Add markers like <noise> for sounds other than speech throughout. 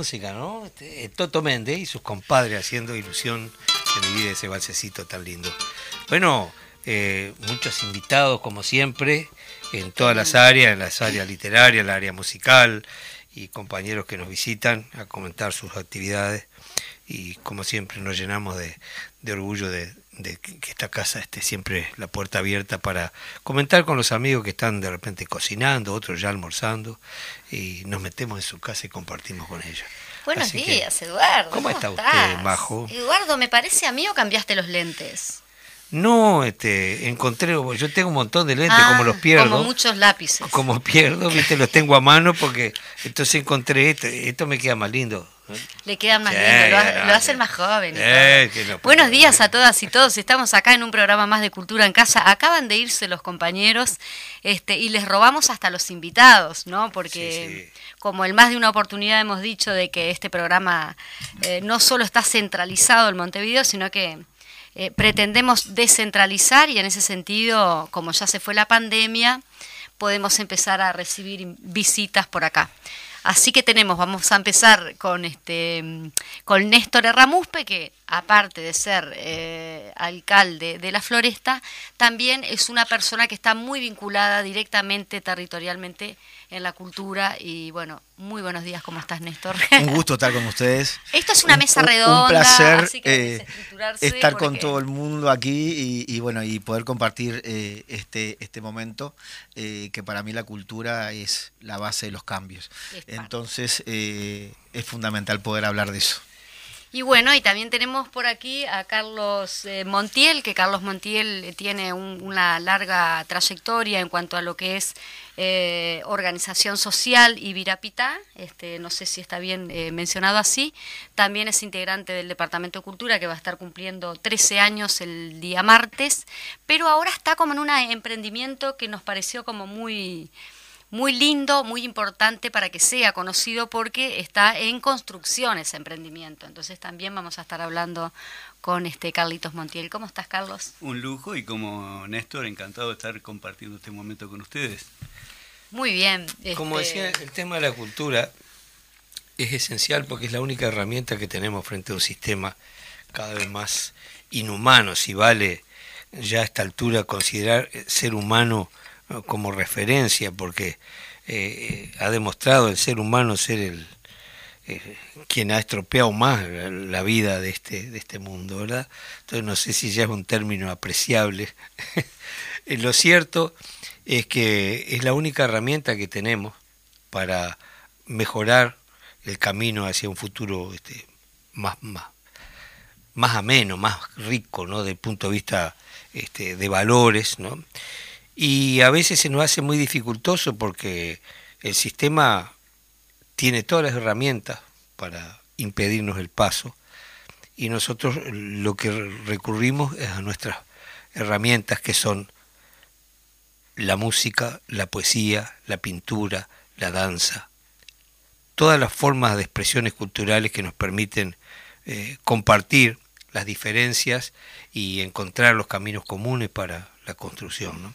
Música, ¿no? Este, Toto Méndez y sus compadres haciendo ilusión de mi vida ese balsecito tan lindo. Bueno, eh, muchos invitados como siempre en todas las áreas, en las áreas literarias, en la área musical y compañeros que nos visitan a comentar sus actividades y como siempre nos llenamos de, orgullo de, esta casa esté siempre la puerta abierta para comentar con los amigos que están de repente cocinando, otros ya almorzando y nos metemos en su casa y compartimos con ellos. Buenos días, Eduardo. ¿Cómo, está usted, Majo? Eduardo, ¿me parece a mí o cambiaste los lentes? No, este, encontré, yo tengo un montón de lentes, como los ah, pierdo. Como muchos lápices. Como pierdo, viste, los tengo a mano porque entonces encontré esto, esto me queda más lindo. Le queda más lindo, lo, hacen más joven. Buenos días a todas y todos. Estamos acá en un programa más de Cultura en Casa. Acaban de irse los compañeros este, y les robamos hasta los invitados, ¿no? Porque como en más de una oportunidad hemos dicho de que este programa eh, no solo está centralizado en Montevideo, sino que eh, pretendemos descentralizar y en ese sentido, como ya se fue la pandemia, podemos empezar a recibir visitas por acá. Así que tenemos, vamos a empezar con este con Néstor Ramuspe, que aparte de ser eh, alcalde de la Floresta, también es una persona que está muy vinculada directamente, territorialmente en la cultura. Y bueno, muy buenos días, ¿cómo estás, Néstor? Un gusto estar con ustedes. <laughs> Esto es una mesa redonda. Un placer eh, estar con todo el mundo aquí y, bueno, y poder compartir eh, este, este momento, eh, que para mí la cultura es la base de los cambios. Entonces, es fundamental poder hablar de eso. Y bueno, y también tenemos por aquí a Carlos eh, Montiel, que Carlos Montiel tiene una larga trayectoria en cuanto a lo que es eh, organización social y Virapita, este, no sé si está bien eh, mencionado así, también es integrante del Departamento de Cultura que va a estar cumpliendo 13 años el día martes, pero ahora está como en un emprendimiento que nos pareció como muy muy lindo, muy importante para que sea conocido porque está en construcción ese emprendimiento. Entonces también vamos a estar hablando con este Carlitos Montiel. ¿Cómo estás, Carlos? Un lujo y como Néstor, encantado de estar compartiendo este momento con ustedes. Muy bien. Como este, decía, el tema de la cultura es esencial porque es la única herramienta que tenemos frente a un sistema cada vez más inhumano, si vale ya a esta altura considerar ser humano como referencia, porque eh, ha demostrado el ser humano ser el eh, quien ha estropeado más la vida de este, de este mundo, ¿verdad? Entonces no sé si ya es un término apreciable. <laughs> Lo cierto es que es la única herramienta que tenemos para mejorar el camino hacia un futuro este, más, más, más ameno, más rico, ¿no? Desde el punto de vista este, de valores, ¿no? Y a veces se nos hace muy dificultoso porque el sistema tiene todas las herramientas para impedirnos el paso y nosotros lo que recurrimos es a nuestras herramientas que son la música, la poesía, la pintura, la danza, todas las formas de expresiones culturales que nos permiten eh, compartir las diferencias y encontrar los caminos comunes para la construcción. ¿no?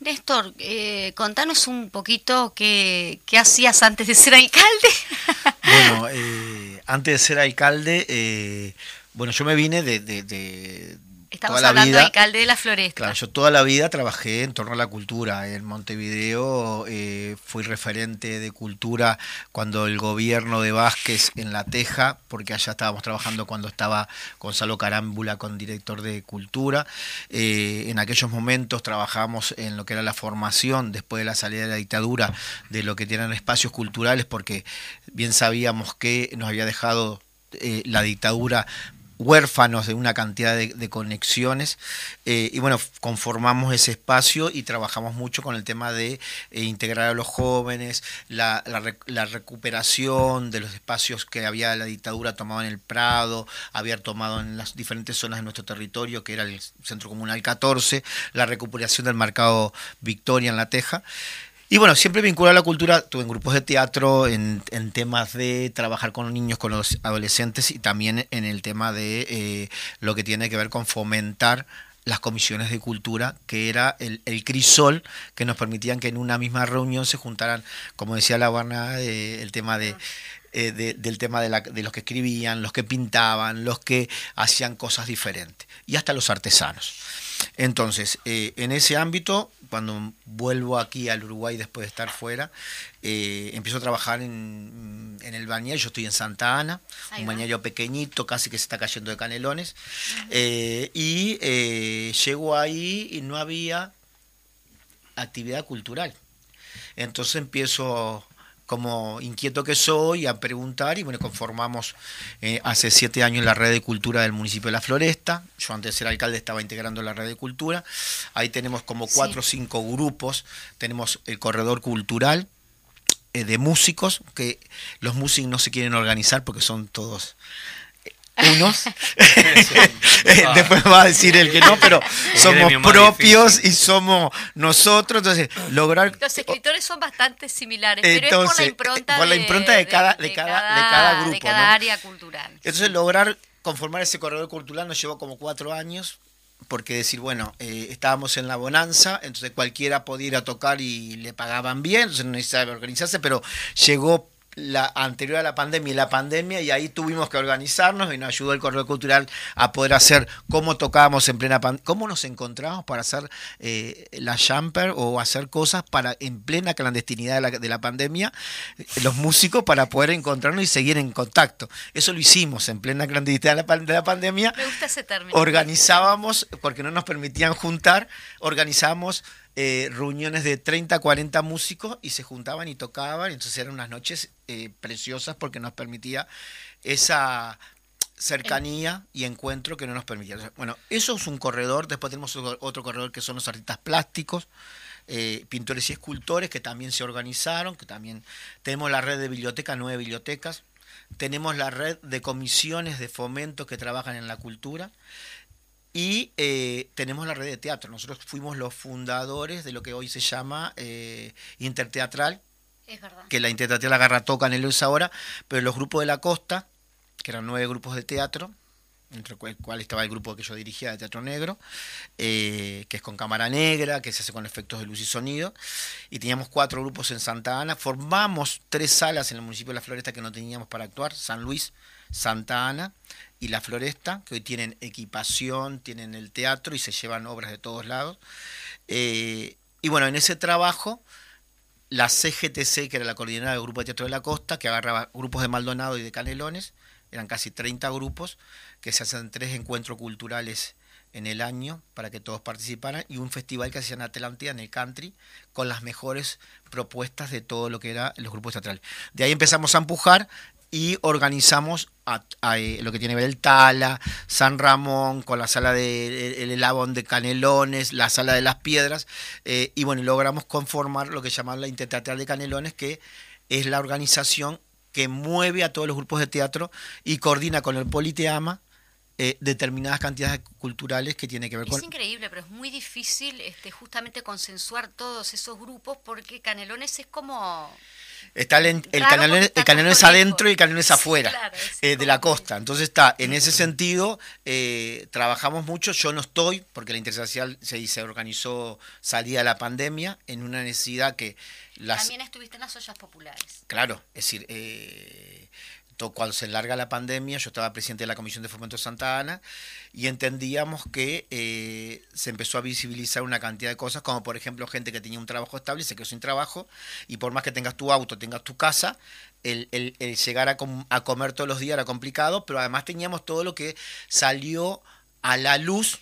Néstor, eh, contanos un poquito qué, hacías antes de ser alcalde. <laughs> bueno, eh, antes de ser alcalde, eh, bueno, yo me vine de, Estamos hablando de alcalde de la Floresta. Claro, yo toda la vida trabajé en torno a la cultura. En Montevideo eh, fui referente de cultura cuando el gobierno de Vázquez en La Teja, porque allá estábamos trabajando cuando estaba Gonzalo Carámbula con director de cultura. Eh, en aquellos momentos trabajamos en lo que era la formación después de la salida de la dictadura de lo que tienen espacios culturales, porque bien sabíamos que nos había dejado eh, la dictadura huérfanos de una cantidad de, conexiones eh, y bueno, conformamos ese espacio y trabajamos mucho con el tema de eh, integrar a los jóvenes, la, recuperación de los espacios que había la dictadura tomado en el Prado, había tomado en las diferentes zonas de nuestro territorio, que era el Centro Comunal 14, la recuperación del mercado Victoria en La Teja. Y bueno, siempre vinculado a la cultura, tuve en grupos de teatro, en, temas de trabajar con los niños, con los adolescentes y también en el tema de eh, lo que tiene que ver con fomentar las comisiones de cultura, que era el, crisol que nos permitían que en una misma reunión se juntaran, como decía la Barna, eh, el tema de... Eh, del tema de, de, los que escribían, los que pintaban, los que hacían cosas diferentes, y hasta los artesanos. Entonces, eh, en ese ámbito, cuando vuelvo aquí al Uruguay después de estar fuera, eh, empiezo a trabajar en, el bañario, yo estoy en Santa Ana, un bañario pequeñito, casi que se está cayendo de canelones, eh, y llego ahí y no había actividad cultural. Entonces empiezo como inquieto que soy, a preguntar y bueno, conformamos eh, hace siete años la red de cultura del municipio de La Floresta. Yo antes de ser alcalde estaba integrando la red de cultura. Ahí tenemos como cuatro o cinco grupos. Tenemos el corredor cultural eh, de músicos, que los músicos no se quieren organizar porque son todos unos. <laughs> <laughs> Después va a decir el que no, pero somos propios y somos nosotros. Entonces, lograr. Los escritores son bastante similares, pero es por la impronta, por la impronta de, cada, de, cada, de cada grupo. De cada área cultural. Entonces, lograr conformar ese corredor cultural nos llevó como cuatro años. Porque decir, bueno, eh, estábamos en la bonanza, entonces cualquiera podía ir a tocar y le pagaban bien, entonces no necesitaba organizarse, pero llegó la anterior a la pandemia y la pandemia y ahí tuvimos que organizarnos y nos ayudó el correo cultural a poder hacer cómo tocábamos en plena pandemia, cómo nos encontramos para hacer eh, la jumper o hacer cosas para en plena clandestinidad de la, de la pandemia, eh, los músicos para poder encontrarnos y seguir en contacto. Eso lo hicimos en plena clandestinidad de la, de la pandemia. Me gusta ese término. Organizábamos, porque no nos permitían juntar, organizábamos eh, reuniones de 30, 40 músicos y se juntaban y tocaban, entonces eran unas noches eh, preciosas porque nos permitía esa cercanía y encuentro que no nos permitía. Bueno, eso es un corredor, después tenemos otro corredor que son los artistas plásticos, eh, pintores y escultores que también se organizaron, que también tenemos la red de bibliotecas, nueve bibliotecas, tenemos la red de comisiones de fomento que trabajan en la cultura y eh, tenemos la red de teatro. Nosotros fuimos los fundadores de lo que hoy se llama eh, Interteatral, es verdad. que la Interteatral agarra toca en el ahora, pero los grupos de la costa, que eran nueve grupos de teatro, entre el cual estaba el grupo que yo dirigía de Teatro Negro, eh, que es con cámara negra, que se hace con efectos de luz y sonido, y teníamos cuatro grupos en Santa Ana, formamos tres salas en el municipio de La Floresta que no teníamos para actuar, San Luis, Santa Ana y La Floresta, que hoy tienen equipación, tienen el teatro y se llevan obras de todos lados. Eh, y bueno, en ese trabajo, la CGTC, que era la coordinadora del Grupo de Teatro de la Costa, que agarraba grupos de Maldonado y de Canelones, eran casi 30 grupos, que se hacen tres encuentros culturales en el año para que todos participaran y un festival que se llama Atlántida en el country con las mejores propuestas de todo lo que era los grupos teatrales. De ahí empezamos a empujar y organizamos eh, lo que tiene que ver el Tala, San Ramón, con la sala de el, el de Canelones, la sala de las Piedras, eh, y bueno, logramos conformar lo que llamamos la Interteatral de Canelones, que es la organización que mueve a todos los grupos de teatro y coordina con el Politeama eh, determinadas cantidades culturales que tiene que ver con... Es increíble, pero es muy difícil este, justamente consensuar todos esos grupos porque Canelones es como... Está el, el, canelón, es adentro y el canelón es afuera eh, de la costa. Entonces está, en ese sentido, eh, trabajamos mucho. Yo no estoy, porque la Intersocial se, se organizó salida de la pandemia, en una necesidad que... Las... También estuviste en las ollas populares. Claro, es decir, eh, cuando se larga la pandemia, yo estaba presidente de la Comisión de Fomento de Santa Ana y entendíamos que eh, se empezó a visibilizar una cantidad de cosas, como por ejemplo gente que tenía un trabajo estable se quedó sin trabajo, y por más que tengas tu auto, tengas tu casa, el, llegar a comer todos los días era complicado, pero además teníamos todo lo que salió a la luz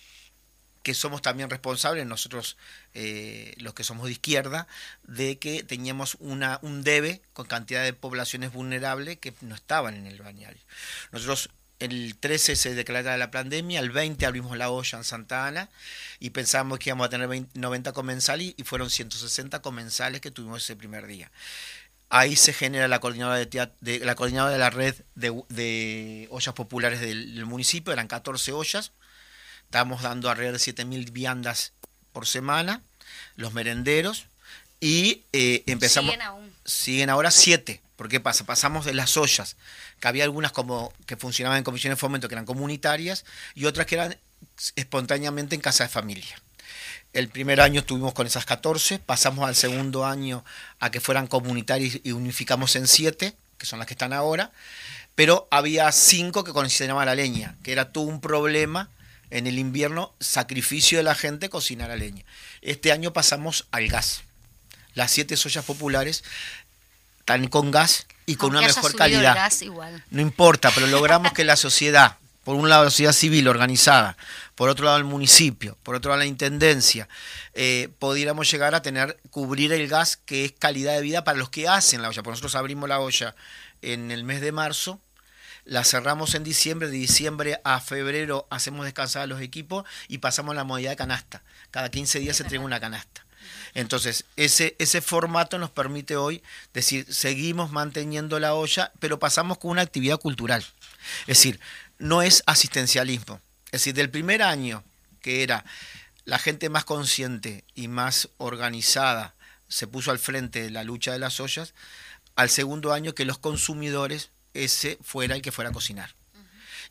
que somos también responsables, nosotros eh, los que somos de izquierda, de que teníamos una, un debe con cantidad de poblaciones vulnerables que no estaban en el bañario. Nosotros el 13 se declara la pandemia, el 20 abrimos la olla en Santa Ana y pensábamos que íbamos a tener 90 comensales y fueron 160 comensales que tuvimos ese primer día. Ahí se genera la coordinadora de, la coordinadora de la red de, ollas populares del, municipio, eran 14 ollas, Estamos dando alrededor de 7.000 viandas por semana, los merenderos, y eh, empezamos... Siguen aún. Siguen ahora 7. ¿Por qué pasa? Pasamos de las ollas, que había algunas como que funcionaban en comisiones de fomento que eran comunitarias y otras que eran espontáneamente en casa de familia. El primer año estuvimos con esas 14, pasamos al segundo año a que fueran comunitarias y unificamos en 7, que son las que están ahora, pero había 5 que consideraban la leña, que era todo un problema en el invierno, sacrificio de la gente cocinar a leña. Este año pasamos al gas. Las siete ollas populares están con gas y con una mejor calidad. No importa, pero logramos que la sociedad, por un lado la sociedad civil organizada, por otro lado el municipio, por otro lado la intendencia, eh, pudiéramos llegar a tener, cubrir el gas que es calidad de vida para los que hacen la olla. Por nosotros abrimos la olla en el mes de marzo la cerramos en diciembre, de diciembre a febrero hacemos descansar a los equipos y pasamos a la modalidad de canasta. Cada 15 días se entrega una canasta. Entonces, ese, ese formato nos permite hoy decir, seguimos manteniendo la olla, pero pasamos con una actividad cultural. Es decir, no es asistencialismo. Es decir, del primer año, que era la gente más consciente y más organizada, se puso al frente de la lucha de las ollas, al segundo año que los consumidores ese fuera el que fuera a cocinar.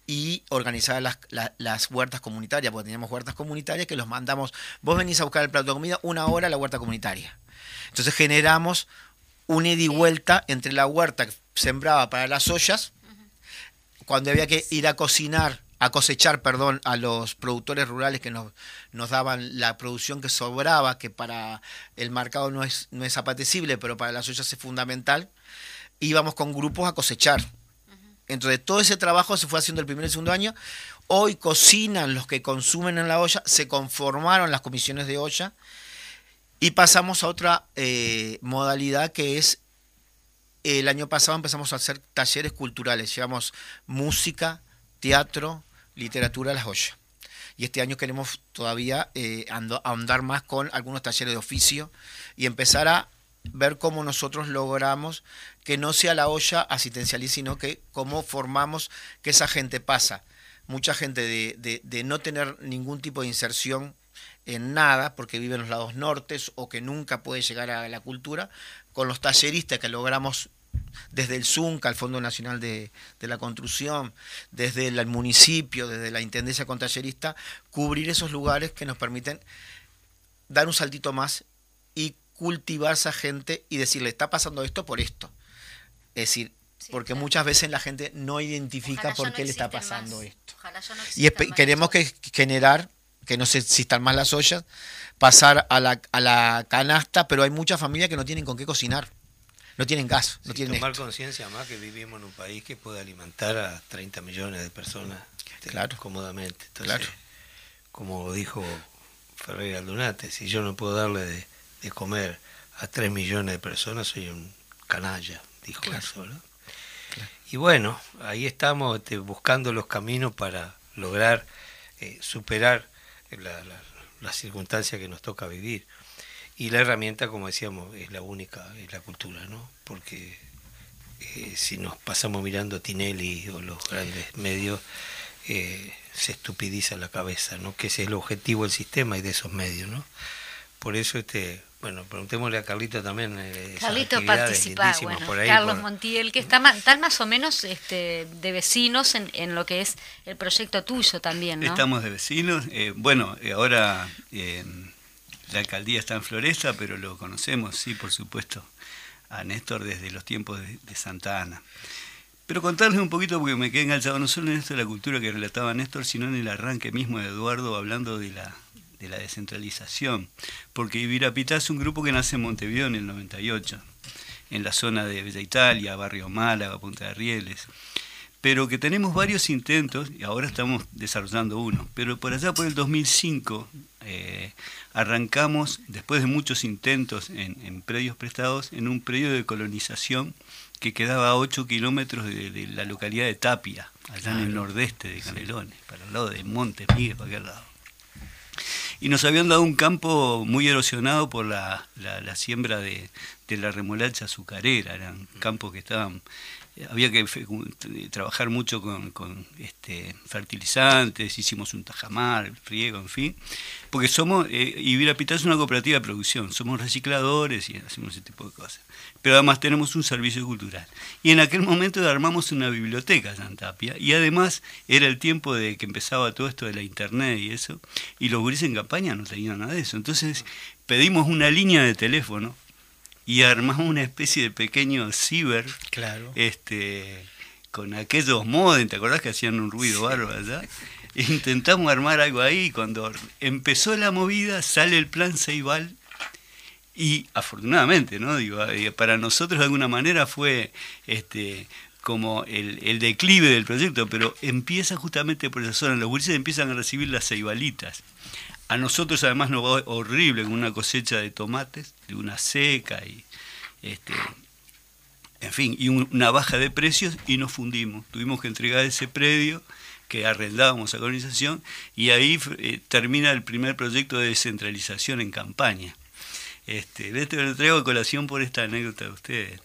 Y organizar las, las, huertas comunitarias, porque teníamos huertas comunitarias que los mandamos, vos venís a buscar el plato de comida una hora a la huerta comunitaria. Entonces generamos un ida y vuelta entre la huerta que sembraba para las ollas, cuando había que ir a cocinar, a cosechar, perdón, a los productores rurales que nos, nos daban la producción que sobraba, que para el mercado no es, no es apetecible, pero para las ollas es fundamental íbamos con grupos a cosechar. Entonces todo ese trabajo se fue haciendo el primer y segundo año. Hoy cocinan los que consumen en la olla, se conformaron las comisiones de olla y pasamos a otra eh, modalidad que es el año pasado empezamos a hacer talleres culturales, llevamos música, teatro, literatura, las ollas. Y este año queremos todavía eh, ahondar más con algunos talleres de oficio y empezar a ver cómo nosotros logramos que no sea la olla asistencialista, sino que cómo formamos que esa gente pasa. Mucha gente de, de no tener ningún tipo de inserción en nada, porque vive en los lados nortes o que nunca puede llegar a la cultura, con los talleristas que logramos desde el ZUNCA, el Fondo Nacional de, la Construcción, desde el municipio, desde la Intendencia con tallerista, cubrir esos lugares que nos permiten dar un saltito más y cultivar a esa gente y decirle, está pasando esto por esto. Es decir, porque muchas veces la gente no identifica por qué le está pasando esto. y queremos que generar que no se existan más las ollas, pasar a la, a la canasta, pero hay muchas familias que no tienen con qué cocinar. No tienen gas, no tienen tomar conciencia más que vivimos en un país que puede alimentar a 30 millones de personas este, claro. cómodamente. Entonces, como dijo Ferreira Aldunate, si yo no puedo darle de, comer a 3 millones de personas, soy un canalla, dijo eso. Y bueno, ahí estamos este, buscando los caminos para lograr eh, superar la, la, circunstancia que nos toca vivir. Y la herramienta, como decíamos, es la única, es la cultura, ¿no? Porque eh, si nos pasamos mirando a Tinelli o los grandes medios, eh, se estupidiza la cabeza, ¿no? Que ese es el objetivo del sistema y de esos medios, ¿no? Por eso este bueno, preguntémosle a Carlito también. Eh, Carlito participa, bueno, Carlos Montiel, que está tal más o menos este, de vecinos en, en, lo que es el proyecto tuyo también, ¿no? Estamos de vecinos. Eh, bueno, eh, ahora la alcaldía está en Floresta, pero lo conocemos, sí, por supuesto, a Néstor desde los tiempos de, de Santa Ana. Pero contarles un poquito, porque me quedé enganchado no solo en esto de la cultura que relataba Néstor, sino en el arranque mismo de Eduardo hablando de la de la descentralización, porque Ibirapitá es un grupo que nace en Montevideo en el 98, en la zona de Bella Italia, Barrio Málaga, Punta de Rieles, pero que tenemos varios intentos, y ahora estamos desarrollando uno, pero por allá por el 2005 eh, arrancamos, después de muchos intentos en, predios prestados, en un predio de colonización que quedaba a 8 kilómetros de, la localidad de Tapia, allá en el nordeste de Canelones, para el lado de Montes Miguel, para aquel lado y nos habían dado un campo muy erosionado por la, la, siembra de, de, la remolacha azucarera, eran campos que estaban había que trabajar mucho con, este, fertilizantes, hicimos un tajamar, riego, en fin, porque somos, eh, Ibirapitá es una cooperativa de producción, somos recicladores y hacemos ese tipo de cosas, pero además tenemos un servicio cultural. Y en aquel momento armamos una biblioteca en Tapia, y además era el tiempo de que empezaba todo esto de la internet y eso, y los gurises en campaña no tenían nada de eso, entonces pedimos una línea de teléfono y armamos una especie de pequeño ciber claro. este con aquellos modems, ¿te acordás que hacían un ruido bárbaro allá? Intentamos armar algo ahí cuando empezó la movida sale el plan Ceibal y afortunadamente, ¿no? Digo, eh, para nosotros de alguna manera fue este como el, el declive del proyecto, pero empieza justamente por esa zona, los gurises empiezan a recibir las ceibalitas a nosotros además nos va horrible con una cosecha de tomates, de una seca y este, en fin, y una baja de precios y nos fundimos. Tuvimos que entregar ese predio que arrendábamos a colonización y ahí eh, termina el primer proyecto de descentralización en campaña. Este, este lo traigo a colación por esta anécdota de ustedes.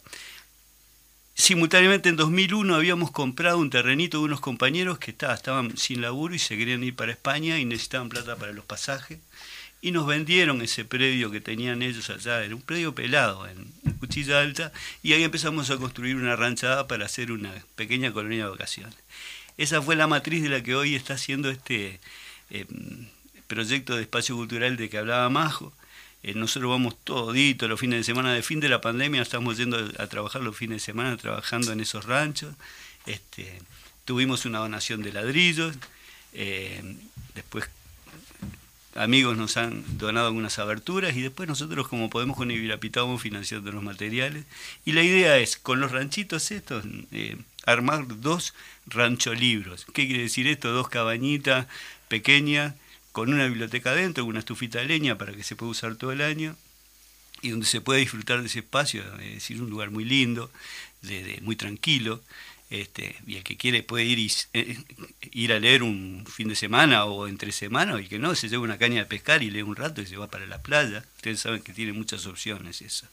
Simultáneamente en 2001 habíamos comprado un terrenito de unos compañeros que estaban sin laburo y se querían ir para España y necesitaban plata para los pasajes. Y nos vendieron ese predio que tenían ellos allá, era un predio pelado en, Cuchilla Alta, y ahí empezamos a construir una ranchada para hacer una pequeña colonia de vacaciones. Esa fue la matriz de la que hoy está haciendo este eh, proyecto de espacio cultural de que hablaba Majo, eh, nosotros vamos toditos los fines de semana. De fin de la pandemia estamos yendo a trabajar los fines de semana, trabajando en esos ranchos. Este, tuvimos una donación de ladrillos. Eh, después amigos nos han donado algunas aberturas y después nosotros como podemos con Ibirapitá vamos financiando los materiales. Y la idea es, con los ranchitos estos, eh, armar dos rancholibros. ¿Qué quiere decir esto? Dos cabañitas pequeñas con una biblioteca adentro, una estufita de leña para que se pueda usar todo el año y donde se puede disfrutar de ese espacio, es decir, un lugar muy lindo, muy tranquilo, Este, y el que quiere puede ir, eh, ir a leer un fin de semana o entre semana, y que no, se lleva una caña de pescar y lee un rato y se va para la playa. Ustedes saben que tiene muchas opciones eso.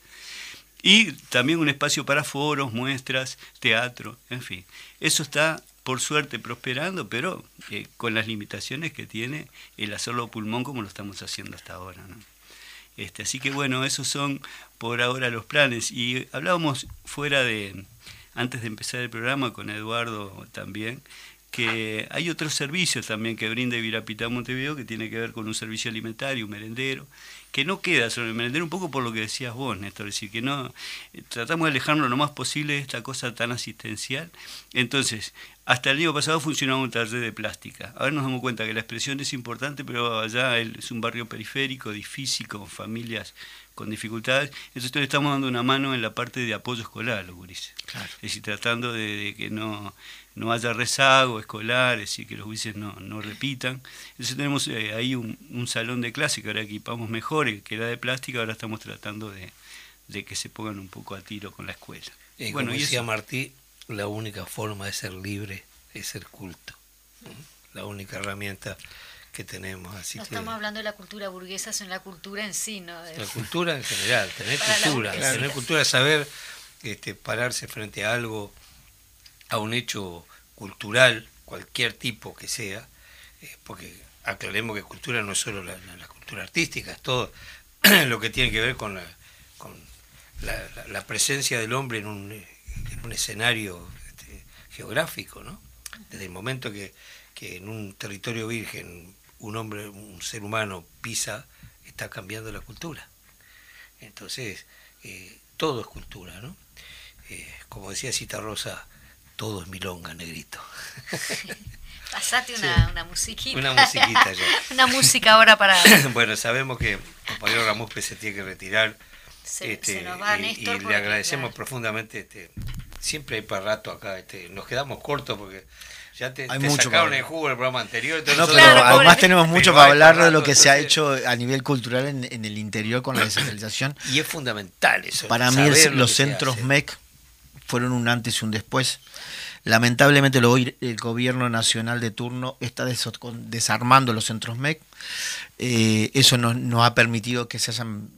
Y también un espacio para foros, muestras, teatro, en fin. Eso está, por suerte, prosperando, pero eh, con las limitaciones que tiene el hacerlo pulmón como lo estamos haciendo hasta ahora. Este, así que bueno, esos son por ahora los planes. Y hablábamos fuera de, antes de empezar el programa con Eduardo también, que hay otros servicios también que brinda Virapita Montevideo que tiene que ver con un servicio alimentario, un merendero, que no queda sobre el merendero un poco por lo que decías vos, Néstor, es decir, que no eh, tratamos de alejarnos lo más posible de esta cosa tan asistencial. Entonces, hasta el año pasado funcionaba un taller de plástica. Ahora nos damos cuenta que la expresión es importante, pero allá es un barrio periférico, difícil, con familias con dificultades. Entonces le estamos dando una mano en la parte de apoyo escolar, los gurises. Es decir, tratando de, que no, no haya rezago escolar, es decir, que los gurises no, no repitan. Entonces tenemos eh, ahí un, un, salón de clase que ahora equipamos mejor, que era de plástica, ahora estamos tratando de, de que se pongan un poco a tiro con la escuela. Y bueno, como decía Martí, la única forma de ser libre es ser culto. La única herramienta que tenemos. Así no estamos hablando de la cultura burguesa, sino la cultura en sí, ¿no? La cultura en general, tener cultura, tener cultura, saber este, pararse frente a algo, a un hecho cultural, cualquier tipo que sea, eh, porque aclaremos que cultura no es solo la, cultura artística, es todo <clears throat> lo que tiene que ver con la, con la, presencia del hombre en un, en un escenario este, geográfico, ¿no? Desde el momento que, que en un territorio virgen un hombre, un ser humano pisa, está cambiando la cultura. Entonces, eh, todo es cultura, ¿no? Eh, como decía Cita Rosa, todo es milonga, negrito. <laughs> Pasate una, una musiquita. Una musiquita ya. <laughs> una música ahora para... <coughs> bueno, sabemos que el compañero Ramón se tiene que retirar. Se, este, nos va y, y le agradecemos profundamente. Este, siempre hay para rato acá. Este, nos quedamos cortos porque ya te, Hay mucho sacaron el jugo el programa anterior. No, pero además tenemos mucho para hablar de lo que se ha hecho a nivel cultural en, el interior con la <coughs> descentralización. Y es fundamental eso. Para mí los centros MEC fueron un antes y un después. Lamentablemente el gobierno nacional de turno está desarmando los centros MEC. Eh, eso nos, ha permitido que se hayan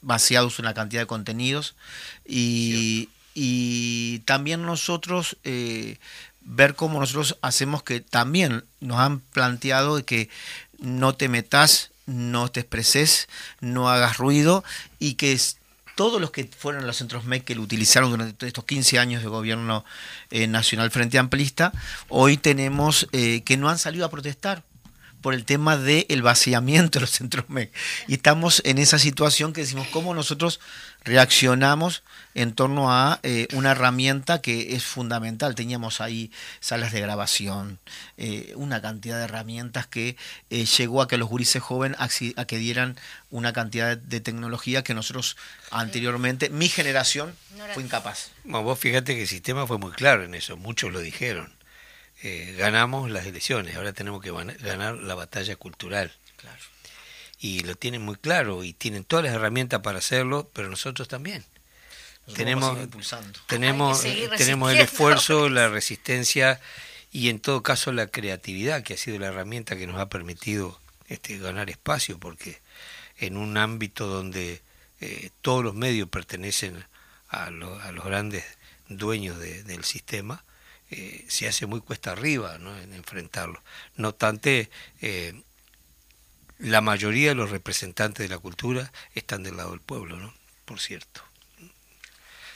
vaciado una cantidad de contenidos y, y también nosotros eh, ver cómo nosotros hacemos que también nos han planteado que no te metas, no te expreses, no hagas ruido y que todos los que fueron los centros MEC que lo utilizaron durante estos 15 años de gobierno eh, nacional frente amplista, hoy tenemos eh, que no han salido a protestar por el tema del vaciamiento de los centros MEC. Y estamos en esa situación que decimos cómo nosotros reaccionamos en torno a eh, una herramienta que es fundamental. Teníamos ahí salas de grabación, eh, una cantidad de herramientas que eh, llegó a que los gurises jóvenes a, que dieran una cantidad de tecnología que nosotros anteriormente, mi generación, fue incapaz. vos fíjate que el sistema fue muy claro en eso, muchos lo dijeron eh, ganamos las elecciones, ahora tenemos que ganar la batalla cultural. Claro. Y lo tienen muy claro y tienen todas las herramientas para hacerlo, pero nosotros también. tenemos tenemos tenemos el esfuerzo, la resistencia y en todo caso la creatividad que ha sido la herramienta que nos ha permitido este, ganar espacio porque en un ámbito donde eh, todos los medios pertenecen a, a los grandes dueños del sistema, eh, se hace muy cuesta arriba ¿no? en enfrentarlo. No obstante, eh, la mayoría de los representantes de la cultura están del lado del pueblo, ¿no? por cierto.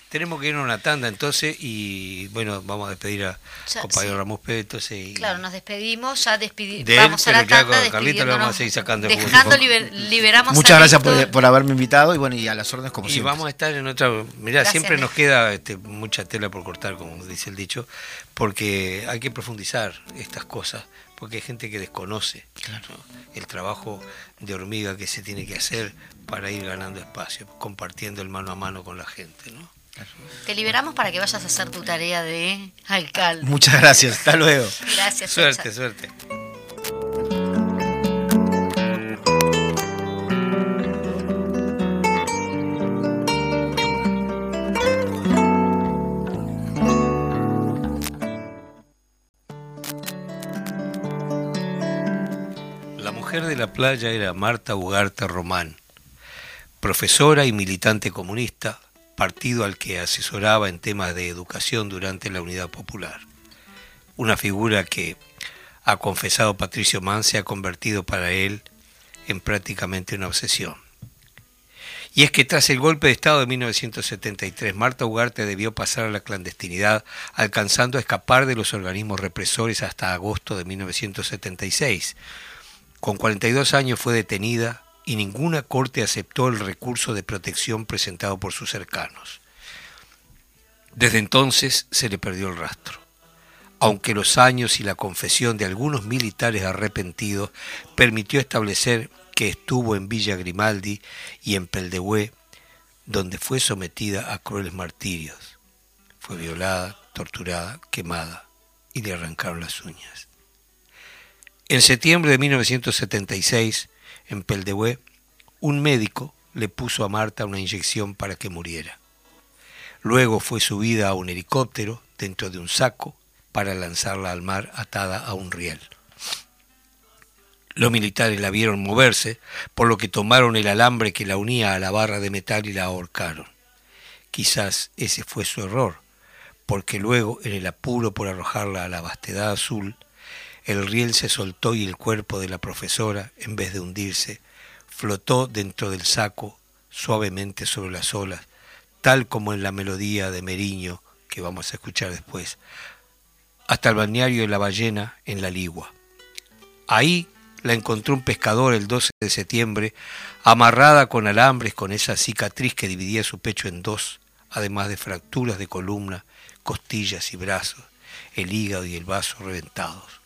Tenemos que ir a una tanda entonces y bueno, vamos a despedir a compañero Ramos Pérez. Entonces, claro, nos despedimos, ya despedimos. Vamos a la tanda Carlita lo vamos a seguir sacando. Dejando, liberamos Muchas gracias por, por, haberme invitado y bueno, y a las órdenes como siempre. Y vamos a estar en otra. Mirá, siempre nos queda este, mucha tela por cortar, como dice el dicho, porque hay que profundizar estas cosas porque hay gente que desconoce el trabajo de hormiga que se tiene que hacer para ir ganando espacio, compartiendo el mano a mano con la gente. ¿no? Te liberamos para que vayas a hacer tu tarea de alcalde. Muchas gracias, hasta luego. gracias. Suerte, suerte. La mujer de la playa era Marta Ugarte Román, profesora y militante comunista, partido al que asesoraba en temas de educación durante la Unidad Popular. Una figura que, ha confesado Patricio Mann, se ha convertido para él en prácticamente una obsesión. Y es que tras el golpe de Estado de 1973, Marta Ugarte debió pasar a la clandestinidad, alcanzando a escapar de los organismos represores hasta agosto de 1976. Con 42 años fue detenida y ninguna corte aceptó el recurso de protección presentado por sus cercanos. Desde entonces se le perdió el rastro aunque los años y la confesión de algunos militares arrepentidos permitió establecer que estuvo en Villa Grimaldi y en Peldehué, donde fue sometida a crueles martirios. Fue violada, torturada, quemada y le arrancaron las uñas. En septiembre de 1976, en Peldehué, un médico le puso a Marta una inyección para que muriera. Luego fue subida a un helicóptero dentro de un saco para lanzarla al mar atada a un riel. Los militares la vieron moverse, por lo que tomaron el alambre que la unía a la barra de metal y la ahorcaron. Quizás ese fue su error, porque luego, en el apuro por arrojarla a la vastedad azul, el riel se soltó y el cuerpo de la profesora, en vez de hundirse, flotó dentro del saco suavemente sobre las olas, tal como en la melodía de Meriño que vamos a escuchar después, hasta el balneario de la ballena en la Ligua. Ahí la encontró un pescador el 12 de septiembre, amarrada con alambres con esa cicatriz que dividía su pecho en dos, además de fracturas de columna, costillas y brazos, el hígado y el vaso reventados.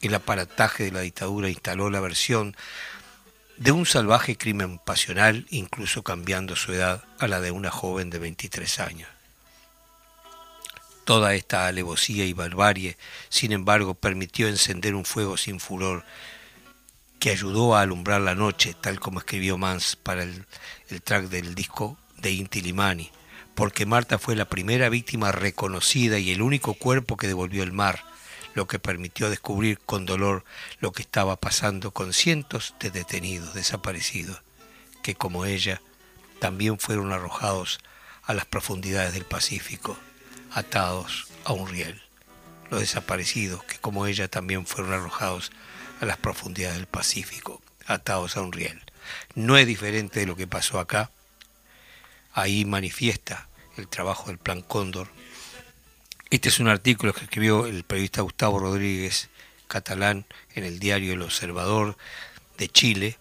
El aparataje de la dictadura instaló la versión de un salvaje crimen pasional, incluso cambiando su edad a la de una joven de 23 años. Toda esta alevosía y barbarie, sin embargo, permitió encender un fuego sin furor que ayudó a alumbrar la noche, tal como escribió Mans para el, track del disco de Inti Limani, porque Marta fue la primera víctima reconocida y el único cuerpo que devolvió el mar, lo que permitió descubrir con dolor lo que estaba pasando con cientos de detenidos desaparecidos, que como ella también fueron arrojados a las profundidades del Pacífico atados a un riel. Los desaparecidos, que como ella también fueron arrojados a las profundidades del Pacífico, atados a un riel. No es diferente de lo que pasó acá. Ahí manifiesta el trabajo del Plan Cóndor. Este es un artículo que escribió el periodista Gustavo Rodríguez, catalán, en el diario El Observador de Chile,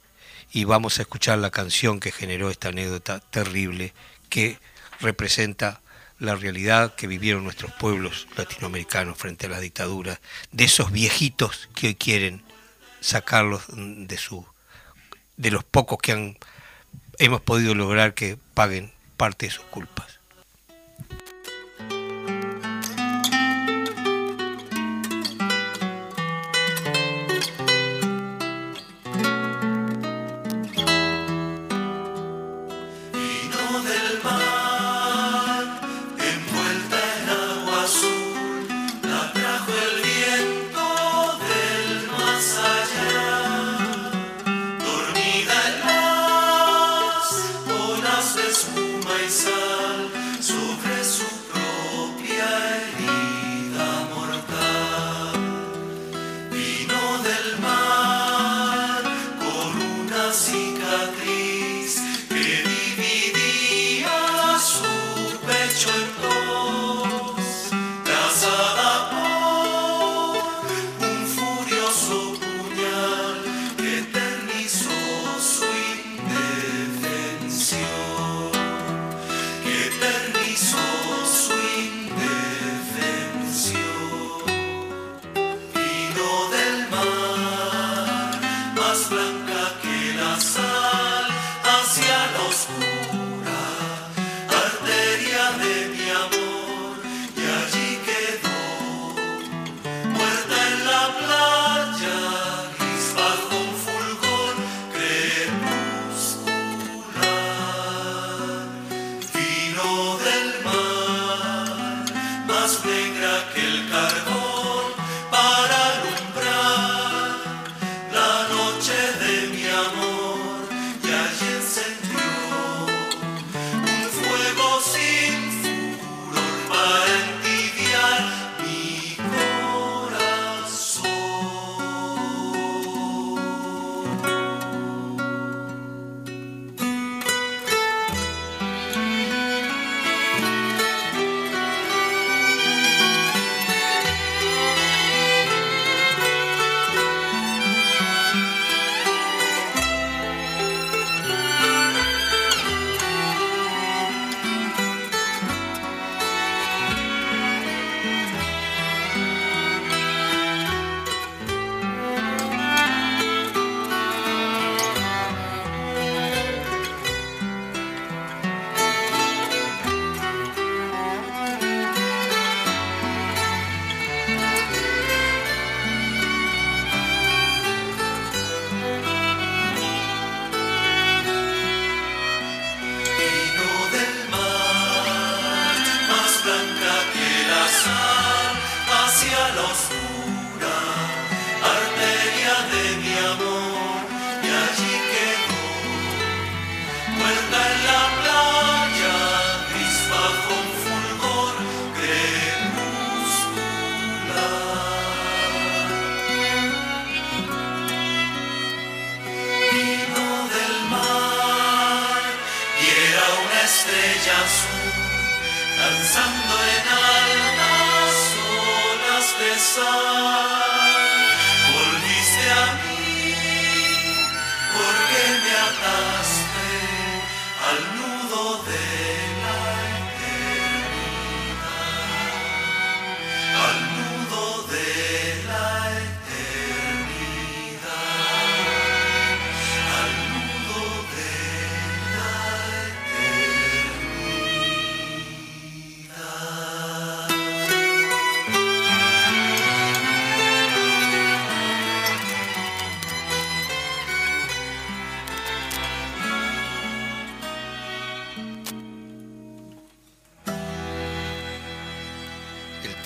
y vamos a escuchar la canción que generó esta anécdota terrible que representa la realidad que vivieron nuestros pueblos latinoamericanos frente a la dictadura, de esos viejitos que hoy quieren sacarlos de su de los pocos que han hemos podido lograr que paguen parte de sus culpas.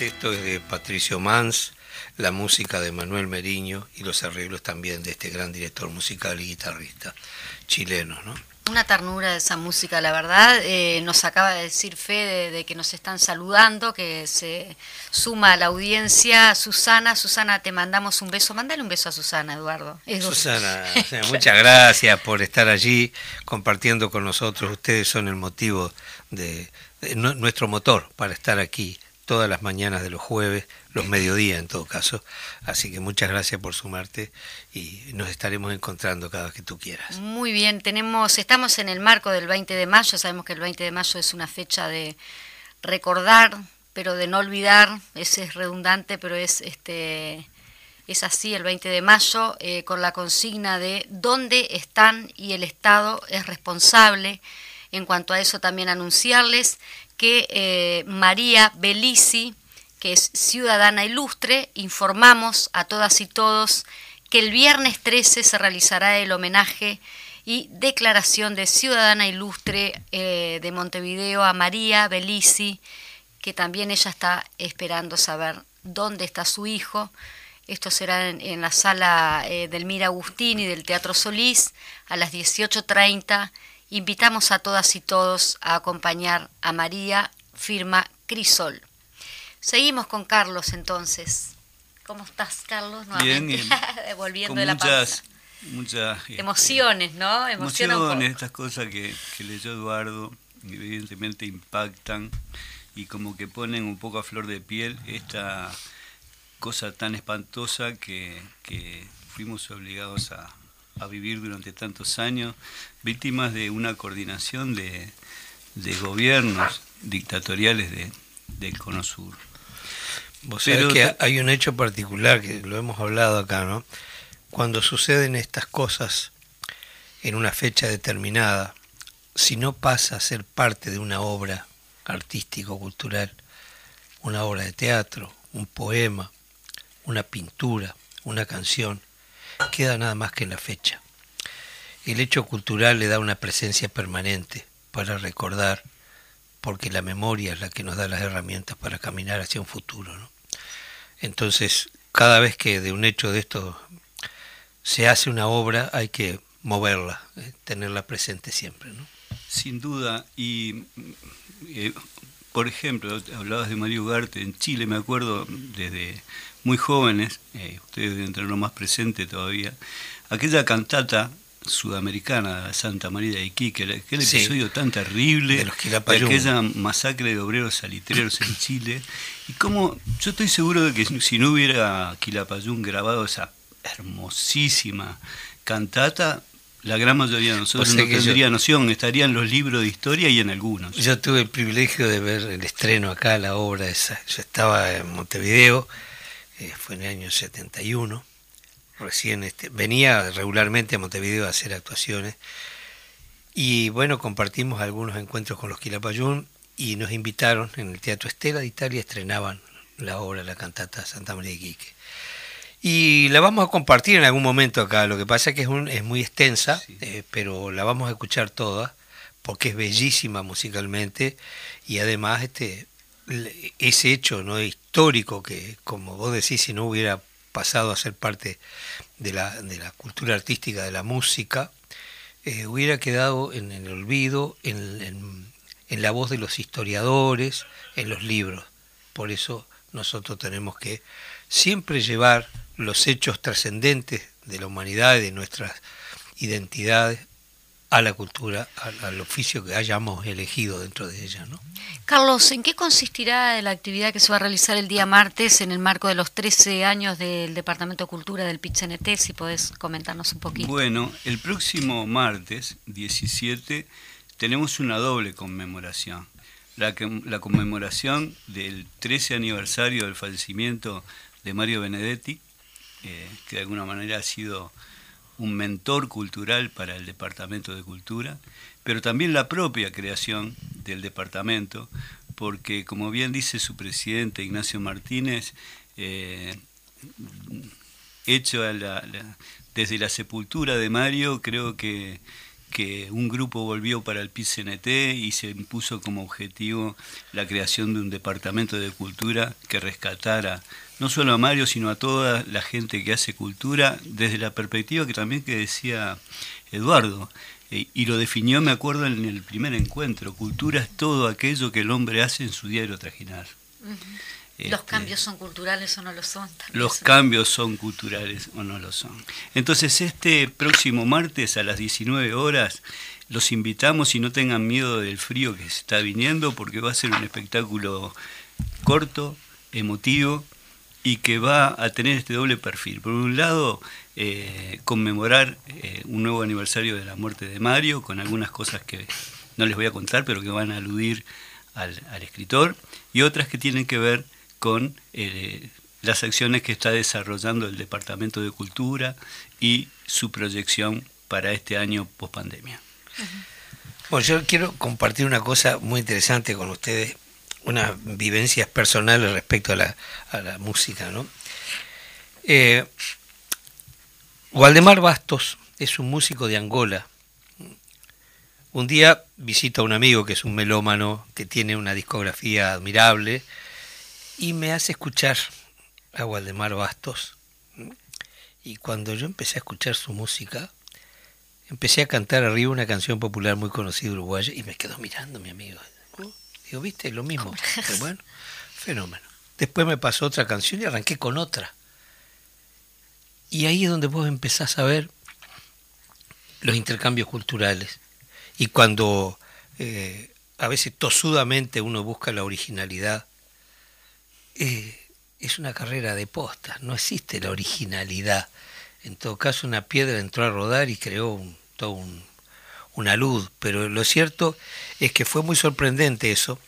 Texto es de Patricio Mans, la música de Manuel Meriño y los arreglos también de este gran director musical y guitarrista chileno, ¿no? Una ternura de esa música, la verdad. Eh, nos acaba de decir Fede de, que nos están saludando, que se suma a la audiencia. Susana, Susana, te mandamos un beso. Mándale un beso a Susana, Eduardo. Susana, <laughs> muchas gracias por estar allí compartiendo con nosotros. Ustedes son el motivo de nuestro motor para estar aquí todas las mañanas de los jueves, los mediodías en todo caso. Así que muchas gracias por sumarte y nos estaremos encontrando cada vez que tú quieras. Muy bien, tenemos, estamos en el marco del 20 de mayo, sabemos que el 20 de mayo es una fecha de recordar, pero de no olvidar, ese es redundante, pero es este es así el 20 de mayo, eh, con la consigna de dónde están y el Estado es responsable. En cuanto a eso, también anunciarles que eh, María Belici, que es ciudadana ilustre, informamos a todas y todos que el viernes 13 se realizará el homenaje y declaración de ciudadana ilustre eh, de Montevideo a María Belici, que también ella está esperando saber dónde está su hijo. Esto será en, la sala eh, del Mira Agustín y del Teatro Solís a las 18.30 Invitamos a todas y todos a acompañar a María, firma Crisol. Seguimos con Carlos entonces. ¿Cómo estás, Carlos? Bien, bien. <laughs> Volviendo de la muchas, muchas este, emociones, ¿no? emociones, estas cosas que, que leyó Eduardo, evidentemente impactan y como que ponen un poco a flor de piel esta cosa tan espantosa que, que fuimos obligados a, a vivir durante tantos años, víctimas de una coordinación de, gobiernos dictatoriales de, del Cono Sur. Vos sabés que hay un hecho particular que lo hemos hablado acá, ¿no? Cuando suceden estas cosas en una fecha determinada, si no pasa a ser parte de una obra artístico-cultural, una obra de teatro, un poema, una pintura, una canción, queda nada más que en la fecha. El hecho cultural le da una presencia permanente para recordar, porque la memoria es la que nos da las herramientas para caminar hacia un futuro. Entonces, cada vez que de un hecho de esto se hace una obra, hay que moverla, eh, tenerla presente siempre. ¿no? Sin duda, y eh, por ejemplo, hablabas de Mario Ugarte, en Chile me acuerdo desde muy jóvenes, eh, ustedes deben tenerlo más presente todavía, aquella cantata sudamericana, Santa María de Iquique, aquel episodio tan terrible de, los aquella masacre de obreros salitreros en Chile, y como yo estoy seguro de que si no hubiera Quilapayún grabado esa hermosísima cantata, la gran mayoría de nosotros no tendría noción, estaría en los libros de historia y en algunos. Yo tuve el privilegio de ver el estreno acá, la obra esa. Yo estaba en Montevideo, eh, fue en el año 71, recién este, venía regularmente a Montevideo a hacer actuaciones y bueno, compartimos algunos encuentros con los Quilapayún y nos invitaron en el Teatro Estela de Italia, estrenaban la obra, la cantata Santa María de Quique. Y la vamos a compartir en algún momento acá, lo que pasa es que es, es muy extensa, eh, pero la vamos a escuchar toda porque es bellísima musicalmente y además este, ese hecho no histórico que, como vos decís, si no hubiera pasado a ser parte de la, de la cultura artística, de la música, eh, hubiera quedado en el olvido, en, en, la voz de los historiadores, en los libros. Por eso nosotros tenemos que siempre llevar los hechos trascendentes de la humanidad y de nuestras identidades a la cultura, al, oficio que hayamos elegido dentro de ella. ¿no? Carlos, ¿en qué consistirá la actividad que se va a realizar el día martes en el marco de los 13 años del Departamento de Cultura del PITCNT? Si podés comentarnos un poquito. Bueno, el próximo martes 17 tenemos una doble conmemoración. La, la conmemoración del 13 aniversario del fallecimiento de Mario Benedetti, eh, que de alguna manera ha sido un mentor cultural para el Departamento de Cultura, pero también la propia creación del departamento, porque como bien dice su presidente Ignacio Martínez, eh, hecho desde la sepultura de Mario, creo que, que un grupo volvió para el PCNT y se impuso como objetivo la creación de un departamento de cultura que rescatara no solo a Mario, sino a toda la gente que hace cultura, desde la perspectiva que también que decía Eduardo, eh, y lo definió, me acuerdo, en el primer encuentro, cultura es todo aquello que el hombre hace en su diario trajinar. Los este, cambios son culturales o no lo son. Los cambios son culturales o no lo son. Entonces, este próximo martes a las 19 horas, los invitamos y no tengan miedo del frío que se está viniendo, porque va a ser un espectáculo corto, emotivo, y que va a tener este doble perfil. Por un lado, eh, conmemorar eh, un nuevo aniversario de la muerte de Mario, con algunas cosas que no les voy a contar, pero que van a aludir al, escritor, y otras que tienen que ver con eh, las acciones que está desarrollando el Departamento de Cultura y su proyección para este año post pandemia. Bueno, yo quiero compartir una cosa muy interesante con ustedes unas vivencias personales respecto a la, a la música. ¿no? Eh, Waldemar Bastos es un músico de Angola. Un día visita a un amigo que es un melómano, que tiene una discografía admirable, y me hace escuchar a Waldemar Bastos. Y cuando yo empecé a escuchar su música, empecé a cantar arriba una canción popular muy conocida uruguaya y me quedó mirando mi amigo. Digo, viste, lo mismo. bueno, fenómeno. Después me pasó otra canción y arranqué con otra. Y ahí es donde vos empezás a ver los intercambios culturales. Y cuando eh, a veces tosudamente uno busca la originalidad, eh, es una carrera de postas, no existe la originalidad. En todo caso, una piedra entró a rodar y creó un, todo un, una luz, pero lo cierto es que fue muy sorprendente eso,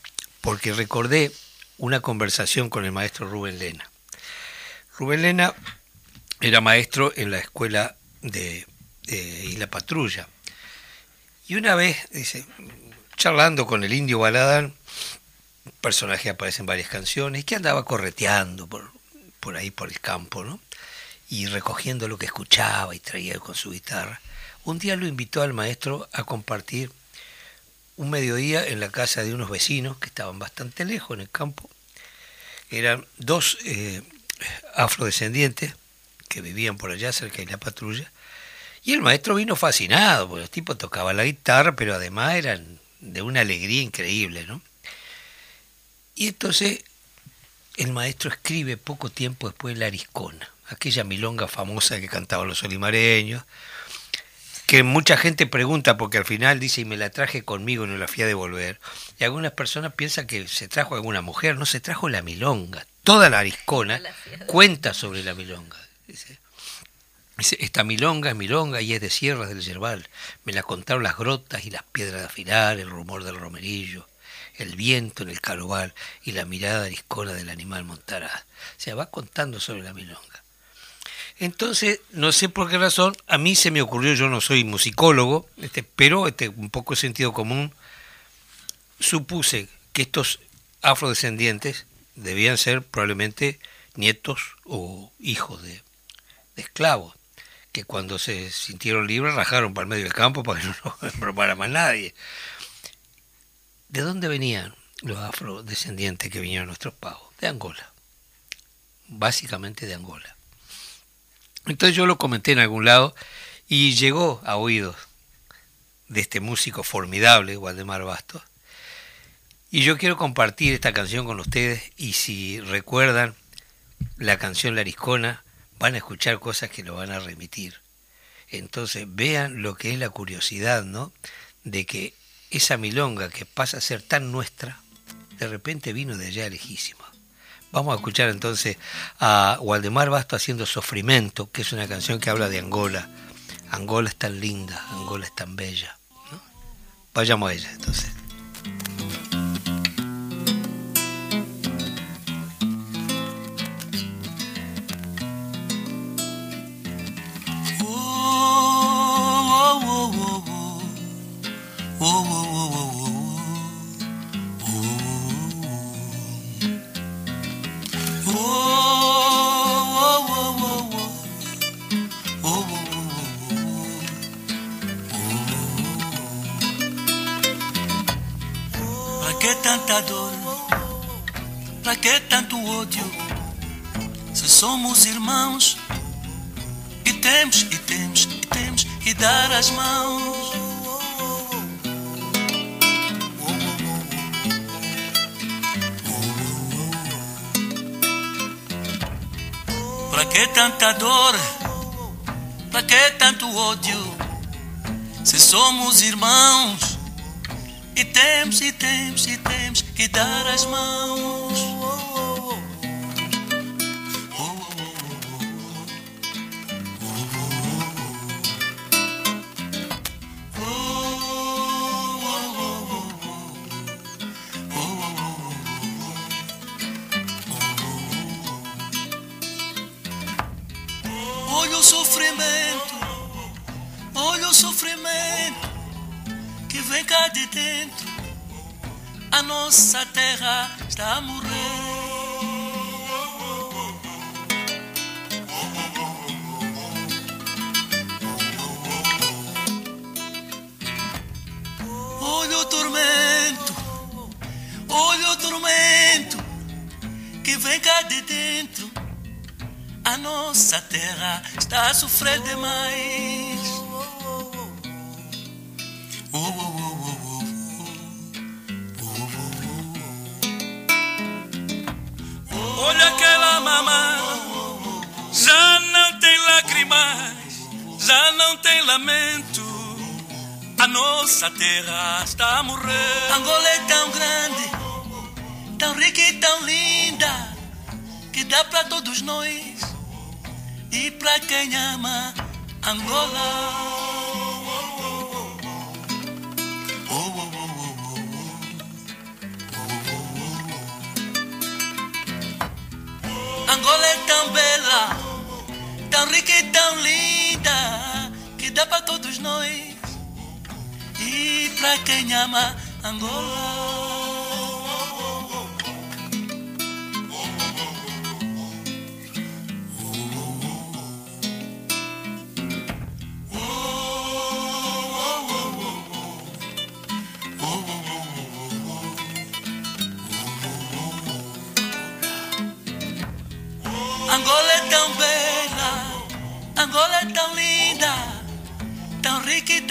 porque recordé una conversación con el maestro Rubén Lena. Rubén Lena era maestro en la escuela de, Isla Patrulla. Y una vez, dice, charlando con el indio Baladán, personaje aparece en varias canciones, que andaba correteando por, por ahí, por el campo, ¿no? Y recogiendo lo que escuchaba y traía con su guitarra. Un día lo invitó al maestro a compartir un mediodía en la casa de unos vecinos que estaban bastante lejos en el campo. Eran dos eh, afrodescendientes que vivían por allá cerca de la patrulla. Y el maestro vino fascinado, porque los tipos tocaban la guitarra, pero además eran de una alegría increíble, ¿no? Y entonces el maestro escribe poco tiempo después La Ariscona, aquella milonga famosa que cantaban los olimareños, que mucha gente pregunta porque al final dice y me la traje conmigo y no la fui a devolver. Y algunas personas piensan que se trajo alguna mujer, no se trajo la milonga. Toda la ariscona cuenta sobre la milonga. Dice, esta milonga es milonga y es de sierras del yerbal. Me la contaron las grotas y las piedras de afilar, el rumor del romerillo, el viento en el carobal y la mirada ariscona del animal montaraz. O sea, va contando sobre la milonga. Entonces, no sé por qué razón, a mí se me ocurrió, yo no soy musicólogo, este, pero este, un poco sentido común, supuse que estos afrodescendientes debían ser probablemente nietos o hijos de, esclavos, que cuando se sintieron libres rajaron para el medio del campo para que no <laughs> los robara más nadie. ¿De dónde venían? los afrodescendientes que vinieron a nuestros pagos, de Angola, básicamente de Angola. Entonces yo lo comenté en algún lado y llegó a oídos de este músico formidable, Waldemar Bastos. Y yo quiero compartir esta canción con ustedes y si recuerdan la canción Lariscona, van a escuchar cosas que lo van a remitir. Entonces vean lo que es la curiosidad, ¿no? De que esa milonga que pasa a ser tan nuestra, de repente vino de allá lejísima. Vamos a escuchar entonces a Waldemar Basto haciendo Sofrimento, que es una canción que habla de Angola. Angola es tan linda, Angola es tan bella. Vayamos a ella entonces. Somos irmãos e temos, e temos, e temos que dar as mãos. Pra que tanta dor? Pra que tanto ódio? Se somos irmãos e temos, e temos, e temos que dar as mãos. Está a morrer. Olha o tormento, olha o tormento que vem cá de dentro. A nossa terra está a sofrer demais. Dá para todos nós e para quem ama Angola. Angola é tão bela, tão rica e tão linda, que dá para todos nós e para quem ama Angola.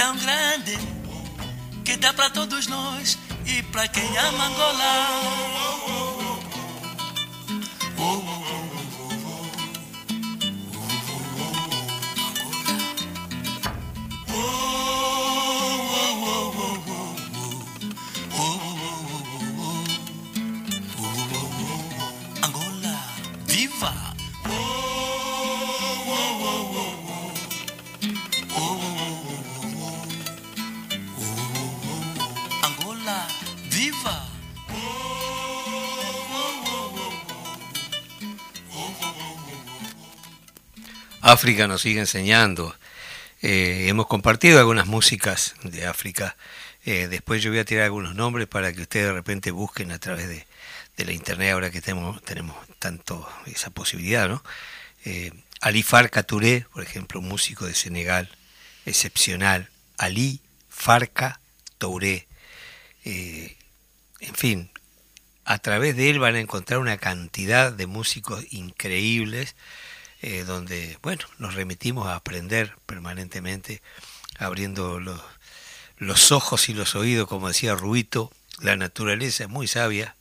Tão grande, que dá para todos nós e para quem ama Angola. África nos sigue enseñando. Eh, hemos compartido algunas músicas de África. Eh, después yo voy a tirar algunos nombres para que ustedes de repente busquen a través de, la internet ahora que tenemos, tenemos tanto esa posibilidad, ¿no? Eh, Ali Farka Touré, por ejemplo, un músico de Senegal excepcional. Ali Farka Touré. en fin, a través de él van a encontrar una cantidad de músicos increíbles, eh, donde, bueno, nos remitimos a aprender permanentemente, abriendo los, los ojos y los oídos, como decía Ruito, la naturaleza es muy sabia,